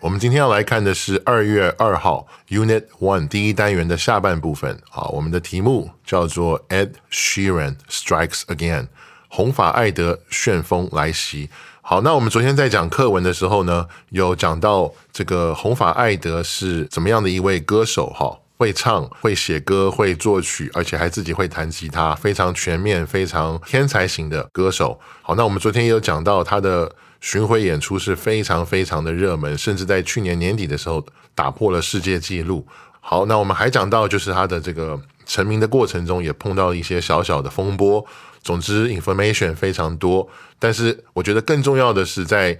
我们今天要来看的是二月二号 Unit One 第一单元的下半部分。啊，我们的题目叫做 Ed Sheeran Strikes Again，红发艾德旋风来袭。好，那我们昨天在讲课文的时候呢，有讲到这个红发艾德是怎么样的一位歌手哈。会唱、会写歌、会作曲，而且还自己会弹吉他，非常全面、非常天才型的歌手。好，那我们昨天也有讲到他的巡回演出是非常非常的热门，甚至在去年年底的时候打破了世界纪录。好，那我们还讲到就是他的这个成名的过程中也碰到一些小小的风波。总之，information 非常多，但是我觉得更重要的是在。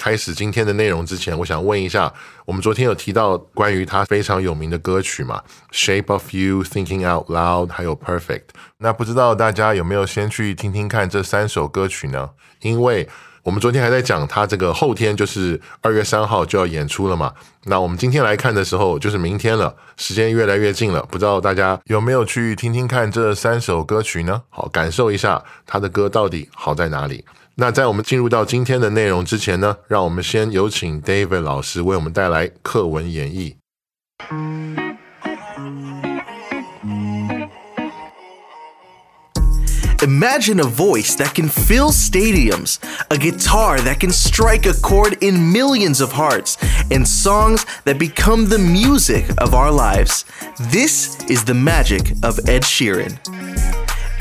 开始今天的内容之前，我想问一下，我们昨天有提到关于他非常有名的歌曲嘛，《Shape of You》、《Thinking Out Loud》还有《Perfect》。那不知道大家有没有先去听听看这三首歌曲呢？因为我们昨天还在讲他这个后天就是二月三号就要演出了嘛。那我们今天来看的时候就是明天了，时间越来越近了。不知道大家有没有去听听看这三首歌曲呢？好，感受一下他的歌到底好在哪里。那在我们进入到今天的内容之前呢，让我们先有请 David 老师为我们带来课文演绎。Imagine a voice that can fill stadiums, a guitar that can strike a chord in millions of hearts, and songs that become the music of our lives. This is the magic of Ed Sheeran.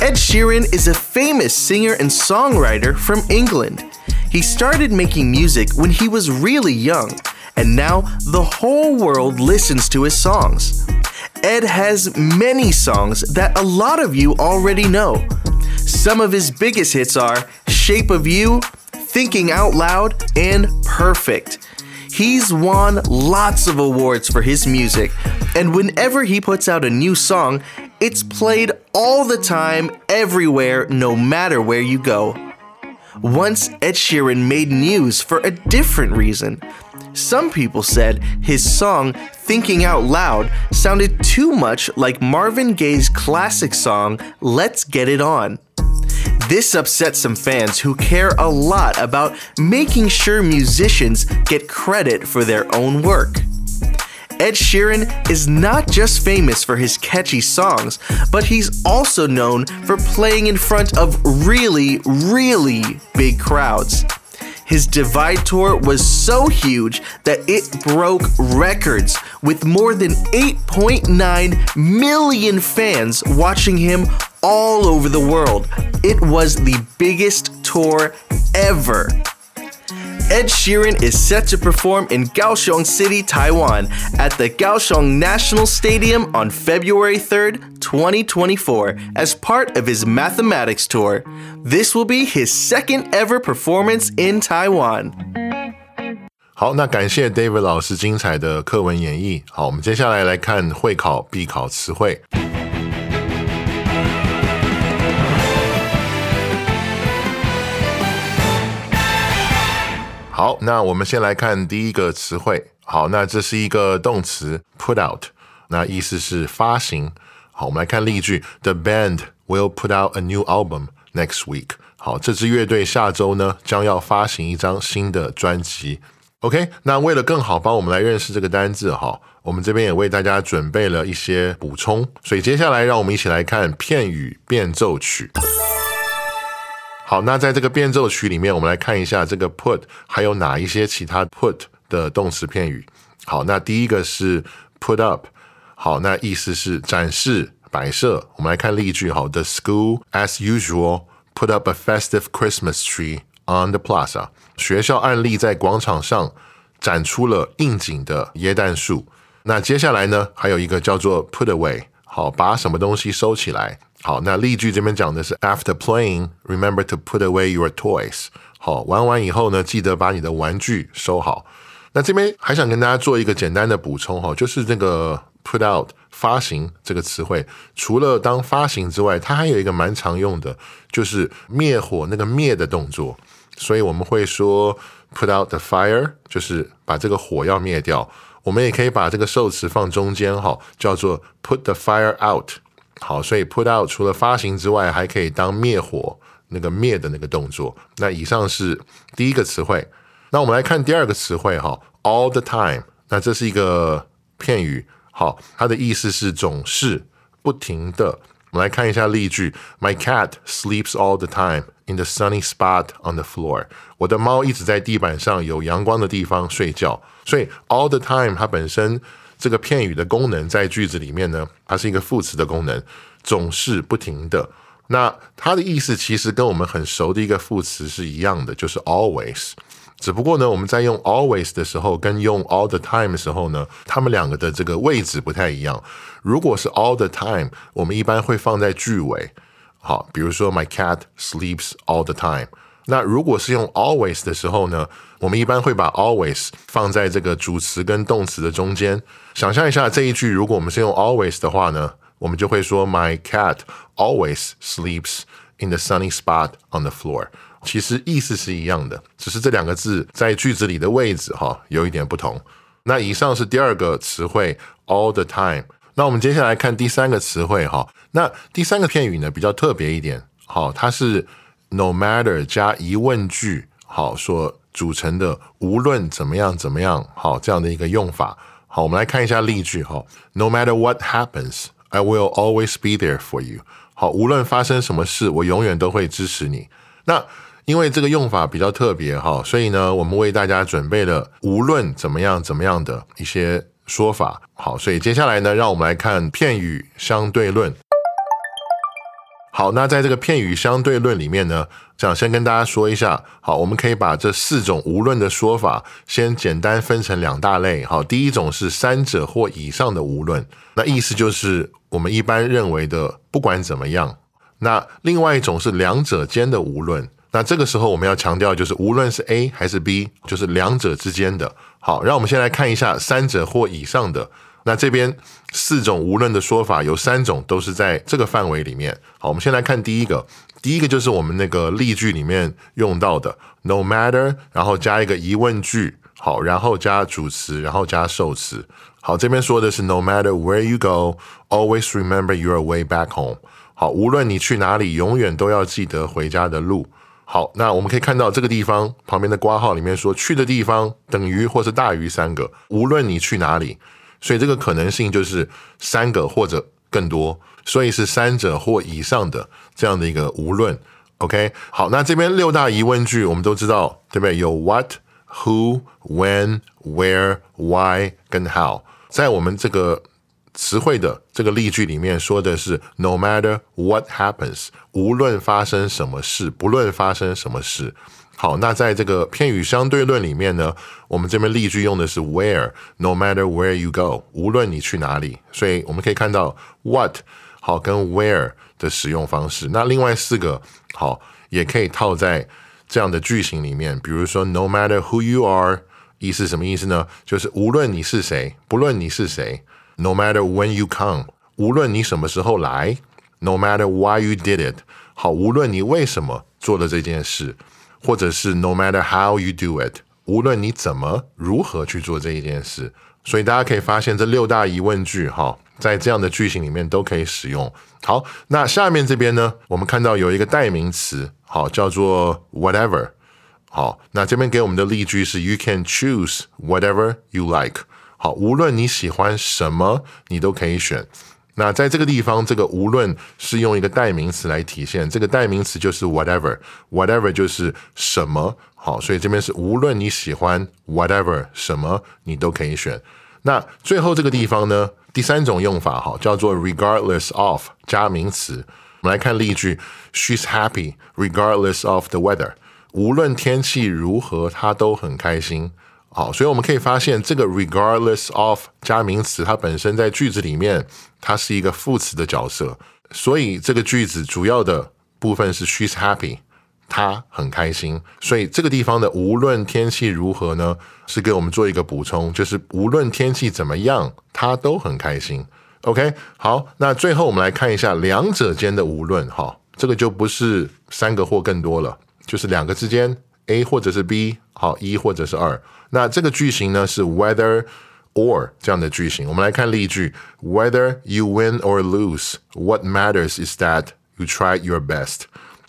Ed Sheeran is a famous singer and songwriter from England. He started making music when he was really young, and now the whole world listens to his songs. Ed has many songs that a lot of you already know. Some of his biggest hits are Shape of You, Thinking Out Loud, and Perfect. He's won lots of awards for his music, and whenever he puts out a new song, it's played all the time, everywhere, no matter where you go. Once Ed Sheeran made news for a different reason. Some people said his song, Thinking Out Loud, sounded too much like Marvin Gaye's classic song, Let's Get It On. This upset some fans who care a lot about making sure musicians get credit for their own work. Ed Sheeran is not just famous for his catchy songs, but he's also known for playing in front of really, really big crowds. His Divide tour was so huge that it broke records, with more than 8.9 million fans watching him all over the world. It was the biggest tour ever. Ed Sheeran is set to perform in Kaohsiung City, Taiwan, at the Kaohsiung National Stadium on February 3rd, 2024, as part of his mathematics tour. This will be his second ever performance in Taiwan. 好，那感谢 David 老师精彩的课文演绎。好，我们接下来来看会考必考词汇。 好，那我们先来看第一个词汇。好，那这是一个动词 put out，那意思是发行。好，我们来看例句：The band will put out a new album next week。好，这支乐队下周呢将要发行一张新的专辑。OK，那为了更好帮我们来认识这个单字哈，我们这边也为大家准备了一些补充。所以接下来让我们一起来看片语变奏曲。好，那在这个变奏曲里面，我们来看一下这个 put 还有哪一些其他 put 的动词片语。好，那第一个是 put up，好，那意思是展示摆设。我们来看例句哈：The school, as usual, put up a festive Christmas tree on the plaza。学校案例在广场上展出了应景的椰蛋树。那接下来呢，还有一个叫做 put away，好，把什么东西收起来。好，那例句这边讲的是 After playing, remember to put away your toys。好，玩完以后呢，记得把你的玩具收好。那这边还想跟大家做一个简单的补充哈，就是这个 put out 发行这个词汇，除了当发行之外，它还有一个蛮常用的，就是灭火那个灭的动作。所以我们会说 put out the fire，就是把这个火要灭掉。我们也可以把这个受词放中间哈，叫做 put the fire out。好，所以 put out 除了发行之外，还可以当灭火那个灭的那个动作。那以上是第一个词汇。那我们来看第二个词汇哈，all the time。那这是一个片语，好，它的意思是总是不停的。我们来看一下例句：My cat sleeps all the time in the sunny spot on the floor。我的猫一直在地板上有阳光的地方睡觉。所以 all the time 它本身这个片语的功能在句子里面呢，它是一个副词的功能，总是不停的。那它的意思其实跟我们很熟的一个副词是一样的，就是 always。只不过呢，我们在用 always 的时候，跟用 all the time 的时候呢，它们两个的这个位置不太一样。如果是 all the time，我们一般会放在句尾。好，比如说 My cat sleeps all the time。那如果是用 always 的时候呢，我们一般会把 always 放在这个主词跟动词的中间。想象一下这一句，如果我们是用 always 的话呢，我们就会说 My cat always sleeps in the sunny spot on the floor。其实意思是一样的，只是这两个字在句子里的位置哈有一点不同。那以上是第二个词汇 all the time。那我们接下来看第三个词汇哈。那第三个片语呢比较特别一点，好，它是 no matter 加疑问句好所组成的，无论怎么样怎么样好这样的一个用法。好，我们来看一下例句哈。No matter what happens, I will always be there for you。好，无论发生什么事，我永远都会支持你。那因为这个用法比较特别哈，所以呢，我们为大家准备了无论怎么样怎么样的一些说法。好，所以接下来呢，让我们来看片语相对论。好，那在这个片语相对论里面呢，想先跟大家说一下。好，我们可以把这四种无论的说法先简单分成两大类。好，第一种是三者或以上的无论，那意思就是我们一般认为的不管怎么样。那另外一种是两者间的无论。那这个时候我们要强调，就是无论是 A 还是 B，就是两者之间的。好，让我们先来看一下三者或以上的。那这边四种无论的说法有三种都是在这个范围里面。好，我们先来看第一个，第一个就是我们那个例句里面用到的，no matter，然后加一个疑问句，好，然后加主词，然后加受词。好，这边说的是 no matter where you go，always remember your way back home。好，无论你去哪里，永远都要记得回家的路。好，那我们可以看到这个地方旁边的挂号里面说去的地方等于或是大于三个，无论你去哪里，所以这个可能性就是三个或者更多，所以是三者或以上的这样的一个无论。OK，好，那这边六大疑问句我们都知道，对不对？有 What、Who、When、Where、Why 跟 How，在我们这个。词汇的这个例句里面说的是 “No matter what happens”，无论发生什么事，不论发生什么事。好，那在这个片语相对论里面呢，我们这边例句用的是 “where”，“No matter where you go”，无论你去哪里。所以我们可以看到 “what” 好跟 “where” 的使用方式。那另外四个好也可以套在这样的句型里面，比如说 “No matter who you are”，意思什么意思呢？就是无论你是谁，不论你是谁。No matter when you come，无论你什么时候来；No matter why you did it，好，无论你为什么做了这件事，或者是 No matter how you do it，无论你怎么如何去做这一件事。所以大家可以发现，这六大疑问句哈，在这样的句型里面都可以使用。好，那下面这边呢，我们看到有一个代名词，好，叫做 whatever。好，那这边给我们的例句是 You can choose whatever you like。好，无论你喜欢什么，你都可以选。那在这个地方，这个无论是用一个代名词来体现，这个代名词就是 whatever，whatever 就是什么。好，所以这边是无论你喜欢 whatever 什么，你都可以选。那最后这个地方呢，第三种用法哈，叫做 regardless of 加名词。我们来看例句：She's happy regardless of the weather。无论天气如何，她都很开心。好，所以我们可以发现，这个 regardless of 加名词，它本身在句子里面，它是一个副词的角色。所以这个句子主要的部分是 she's happy，她很开心。所以这个地方的无论天气如何呢，是给我们做一个补充，就是无论天气怎么样，她都很开心。OK，好，那最后我们来看一下两者间的无论哈，这个就不是三个或更多了，就是两个之间 A 或者是 B，好一或者是二。那这个句型呢是 whether or 这样的句型。我们来看例句：Whether you win or lose, what matters is that you try your best。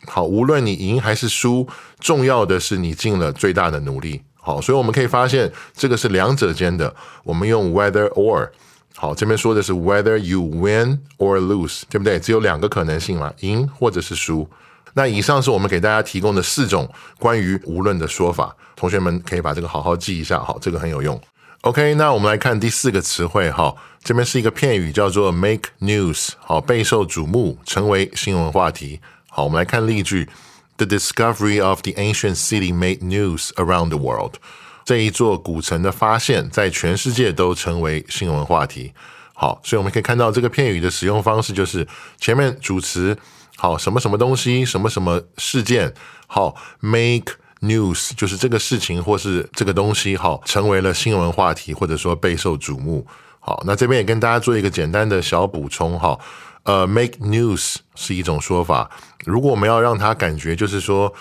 好，无论你赢还是输，重要的是你尽了最大的努力。好，所以我们可以发现这个是两者间的，我们用 whether or。好，这边说的是 whether you win or lose，对不对？只有两个可能性嘛，赢或者是输。那以上是我们给大家提供的四种关于无论的说法，同学们可以把这个好好记一下，好，这个很有用。OK，那我们来看第四个词汇，哈，这边是一个片语，叫做 make news，好，备受瞩目，成为新闻话题。好，我们来看例句：The discovery of the ancient city made news around the world。这一座古城的发现，在全世界都成为新闻话题。好，所以我们可以看到这个片语的使用方式，就是前面主词，好，什么什么东西，什么什么事件，好，make news，就是这个事情或是这个东西，好，成为了新闻话题，或者说备受瞩目。好，那这边也跟大家做一个简单的小补充，哈，呃，make news 是一种说法，如果我们要让它感觉就是说。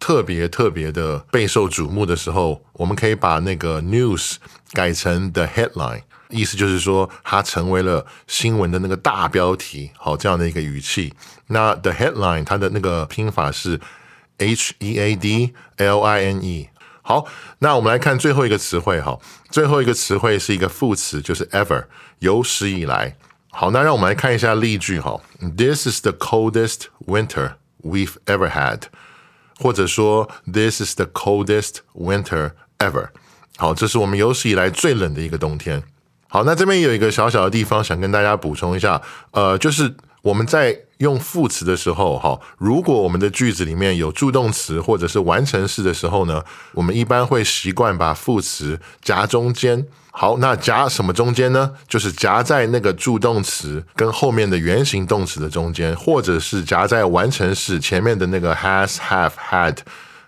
特别特别的备受瞩目的时候，我们可以把那个 news 改成 the headline，意思就是说它成为了新闻的那个大标题，好这样的一个语气。那 the headline 它的那个拼法是 h e a d l i n e。好，那我们来看最后一个词汇，哈，最后一个词汇是一个副词，就是 ever，有史以来。好，那让我们来看一下例句，哈，This is the coldest winter we've ever had。或者说，This is the coldest winter ever。好，这是我们有史以来最冷的一个冬天。好，那这边有一个小小的地方想跟大家补充一下，呃，就是我们在用副词的时候，哈，如果我们的句子里面有助动词或者是完成式的时候呢，我们一般会习惯把副词夹中间。好，那夹什么中间呢？就是夹在那个助动词跟后面的原形动词的中间，或者是夹在完成式前面的那个 has、have、had，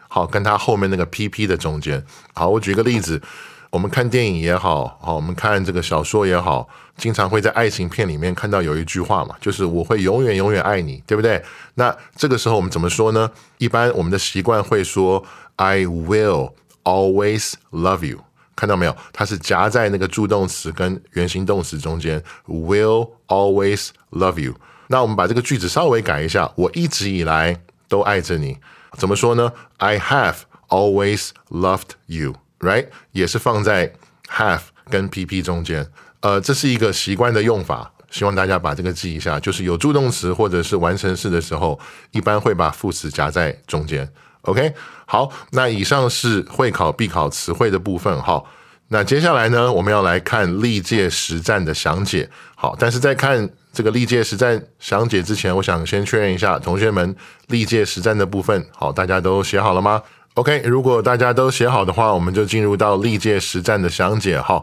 好，跟它后面那个 pp 的中间。好，我举个例子，我们看电影也好，好，我们看这个小说也好，经常会在爱情片里面看到有一句话嘛，就是我会永远永远爱你，对不对？那这个时候我们怎么说呢？一般我们的习惯会说 I will always love you。看到没有？它是夹在那个助动词跟原形动词中间，will always love you。那我们把这个句子稍微改一下，我一直以来都爱着你。怎么说呢？I have always loved you” Right，也是放在 have 跟 PP 中间。呃，这是一个习惯的用法，希望大家把这个记一下。就是有助动词或者是完成式的时候，一般会把副词夹在中间。OK，好，那以上是会考必考词汇的部分。好，那接下来呢，我们要来看历届实战的详解。好，但是在看这个历届实战详解之前，我想先确认一下，同学们历届实战的部分，好，大家都写好了吗？OK，如果大家都写好的话，我们就进入到历届实战的详解。哈，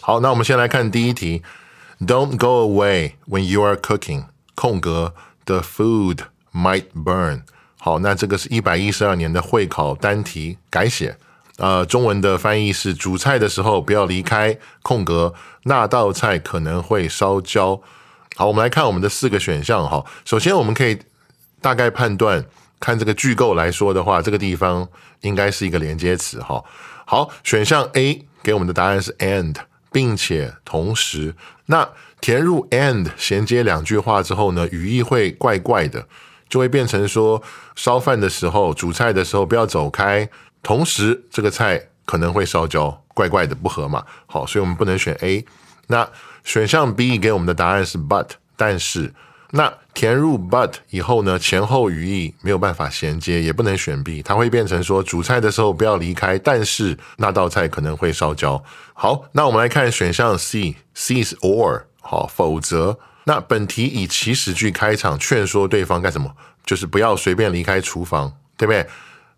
好，那我们先来看第一题。Don't go away when you are cooking. 空格 The food might burn. 好，那这个是一百一十二年的会考单题改写。呃，中文的翻译是煮菜的时候不要离开空格，那道菜可能会烧焦。好，我们来看我们的四个选项哈。首先，我们可以大概判断，看这个句构来说的话，这个地方应该是一个连接词哈。好，选项 A 给我们的答案是 and。并且同时，那填入 and 衔接两句话之后呢，语义会怪怪的，就会变成说烧饭的时候、煮菜的时候不要走开，同时这个菜可能会烧焦，怪怪的不合嘛。好，所以我们不能选 A。那选项 B 给我们的答案是 but，但是那填入 but 以后呢，前后语义没有办法衔接，也不能选 B，它会变成说煮菜的时候不要离开，但是那道菜可能会烧焦。好，那我们来看选项 C，C 是 or，好，否则。那本题以祈使句开场，劝说对方干什么？就是不要随便离开厨房，对不对？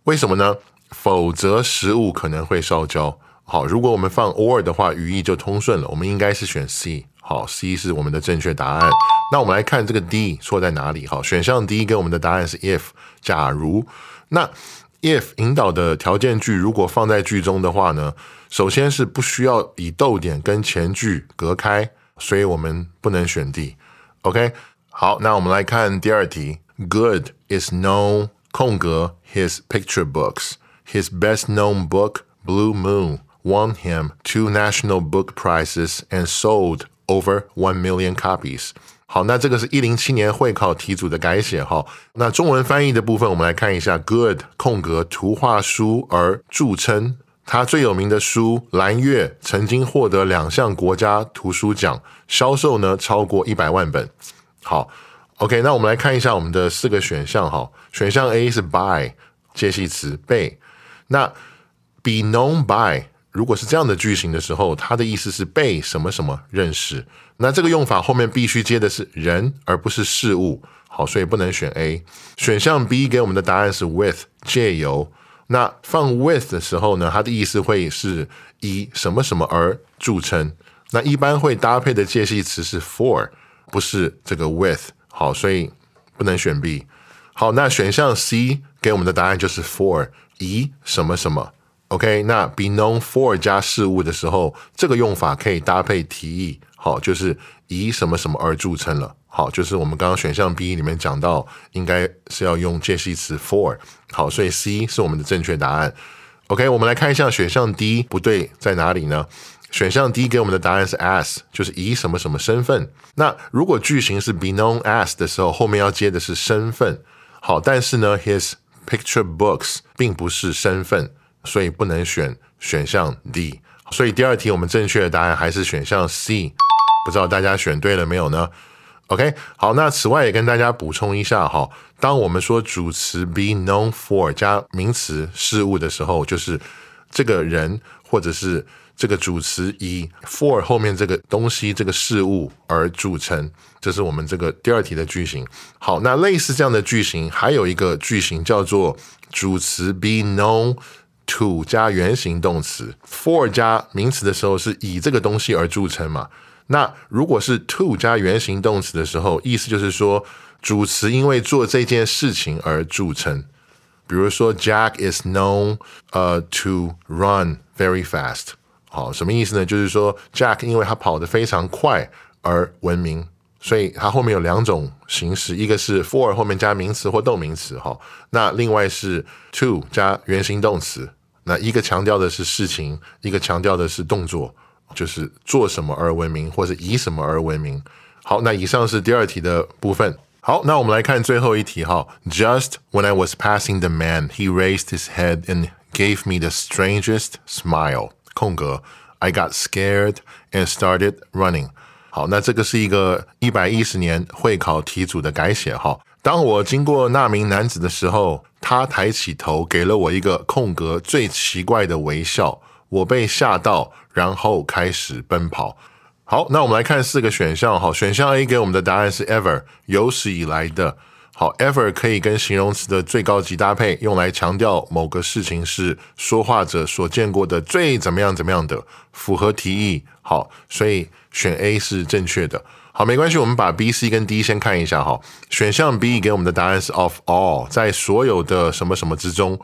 为什么呢？否则食物可能会烧焦。好，如果我们放 or 的话，语义就通顺了。我们应该是选 C。好，C 是我们的正确答案。那我们来看这个 D 错在哪里？好，选项 D 给我们的答案是 if，假如。那 if 引导的条件句如果放在句中的话呢？首先是不需要以逗点跟前句隔开，所以我们不能选 D。OK，好，那我们来看第二题。Good is no 空格 his picture books. His best known book, Blue Moon, won him two national book prizes and sold over one million copies. 好，那这个是一零七年会考题组的改写哈。那中文翻译的部分，我们来看一下。Good 空格图画书而著称，他最有名的书《蓝月》曾经获得两项国家图书奖，销售呢超过一百万本。好，OK，那我们来看一下我们的四个选项哈。选项 A 是 by 介系词被，那 be known by 如果是这样的句型的时候，它的意思是被什么什么认识。那这个用法后面必须接的是人，而不是事物。好，所以不能选 A。选项 B 给我们的答案是 with 借由。那放 with 的时候呢，它的意思会是以什么什么而著称。那一般会搭配的介系词是 for，不是这个 with。好，所以不能选 B。好，那选项 C 给我们的答案就是 for 以什么什么。OK，那 be known for 加事物的时候，这个用法可以搭配提议。好，就是以什么什么而著称了。好，就是我们刚刚选项 B 里面讲到，应该是要用介系词 for。好，所以 C 是我们的正确答案。OK，我们来看一下选项 D 不对在哪里呢？选项 D 给我们的答案是 as，就是以什么什么身份。那如果句型是 be known as 的时候，后面要接的是身份。好，但是呢，his picture books 并不是身份，所以不能选选项 D。所以第二题我们正确的答案还是选项 C。不知道大家选对了没有呢？OK，好，那此外也跟大家补充一下哈，当我们说主词 be known for 加名词事物的时候，就是这个人或者是这个主词以 for 后面这个东西这个事物而著称，这是我们这个第二题的句型。好，那类似这样的句型还有一个句型叫做主词 be known to 加原形动词 for 加名词的时候是以这个东西而著称嘛？那如果是 to 加原形动词的时候，意思就是说主词因为做这件事情而著称。比如说，Jack is known 呃 to run very fast。好，什么意思呢？就是说 Jack 因为他跑得非常快而闻名。所以它后面有两种形式，一个是 for 后面加名词或动名词。哈，那另外是 to 加原形动词。那一个强调的是事情，一个强调的是动作。就是做什么而闻名，或者以什么而闻名。好，那以上是第二题的部分。好，那我们来看最后一题哈。Just when I was passing the man, he raised his head and gave me the strangest smile. 空格，I got scared and started running. 好，那这个是一个一百一十年会考题组的改写哈。当我经过那名男子的时候，他抬起头，给了我一个空格最奇怪的微笑。我被吓到，然后开始奔跑。好，那我们来看四个选项。哈，选项 A 给我们的答案是 ever，有史以来的。好，ever 可以跟形容词的最高级搭配，用来强调某个事情是说话者所见过的最怎么样怎么样的，符合题意。好，所以选 A 是正确的。好，没关系，我们把 B、C 跟 D 先看一下。哈，选项 B 给我们的答案是 of all，在所有的什么什么之中。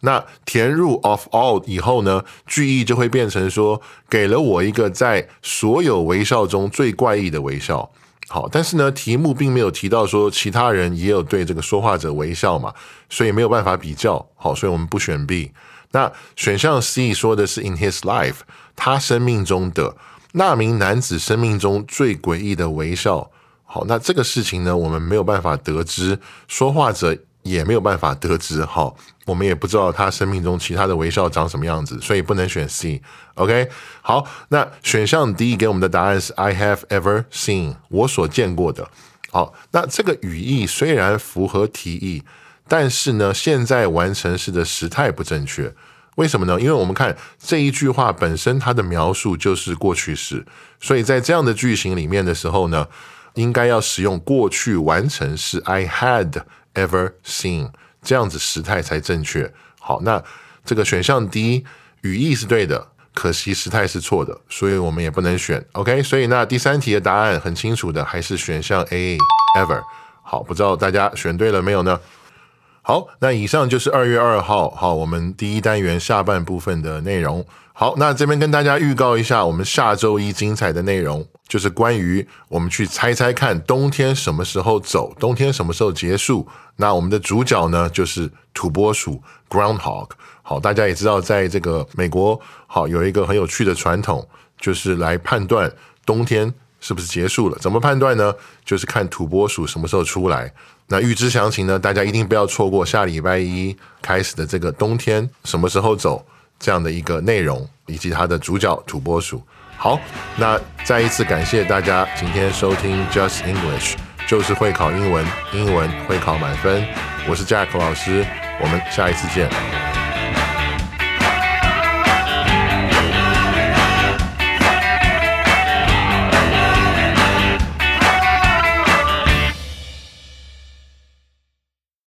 那填入 of all 以后呢，句意就会变成说，给了我一个在所有微笑中最怪异的微笑。好，但是呢，题目并没有提到说其他人也有对这个说话者微笑嘛，所以没有办法比较。好，所以我们不选 B。那选项 C 说的是 in his life，他生命中的那名男子生命中最诡异的微笑。好，那这个事情呢，我们没有办法得知说话者。也没有办法得知，哈，我们也不知道他生命中其他的微笑长什么样子，所以不能选 C。OK，好，那选项 D 给我们的答案是 I have ever seen，我所见过的。好，那这个语义虽然符合题意，但是呢，现在完成式的时态不正确。为什么呢？因为我们看这一句话本身，它的描述就是过去式，所以在这样的句型里面的时候呢，应该要使用过去完成式 I had ever seen 这样子时态才正确。好，那这个选项 D 语义是对的，可惜时态是错的，所以我们也不能选。OK，所以那第三题的答案很清楚的，还是选项 A ever。好，不知道大家选对了没有呢？好，那以上就是二月二号，好，我们第一单元下半部分的内容。好，那这边跟大家预告一下，我们下周一精彩的内容，就是关于我们去猜猜看冬天什么时候走，冬天什么时候结束。那我们的主角呢，就是土拨鼠 （groundhog）。好，大家也知道，在这个美国，好有一个很有趣的传统，就是来判断冬天是不是结束了。怎么判断呢？就是看土拨鼠什么时候出来。那预知详情呢？大家一定不要错过下礼拜一开始的这个冬天什么时候走这样的一个内容，以及它的主角土拨鼠。好，那再一次感谢大家今天收听 Just English，就是会考英文，英文会考满分。我是 Jack 老师，我们下一次见。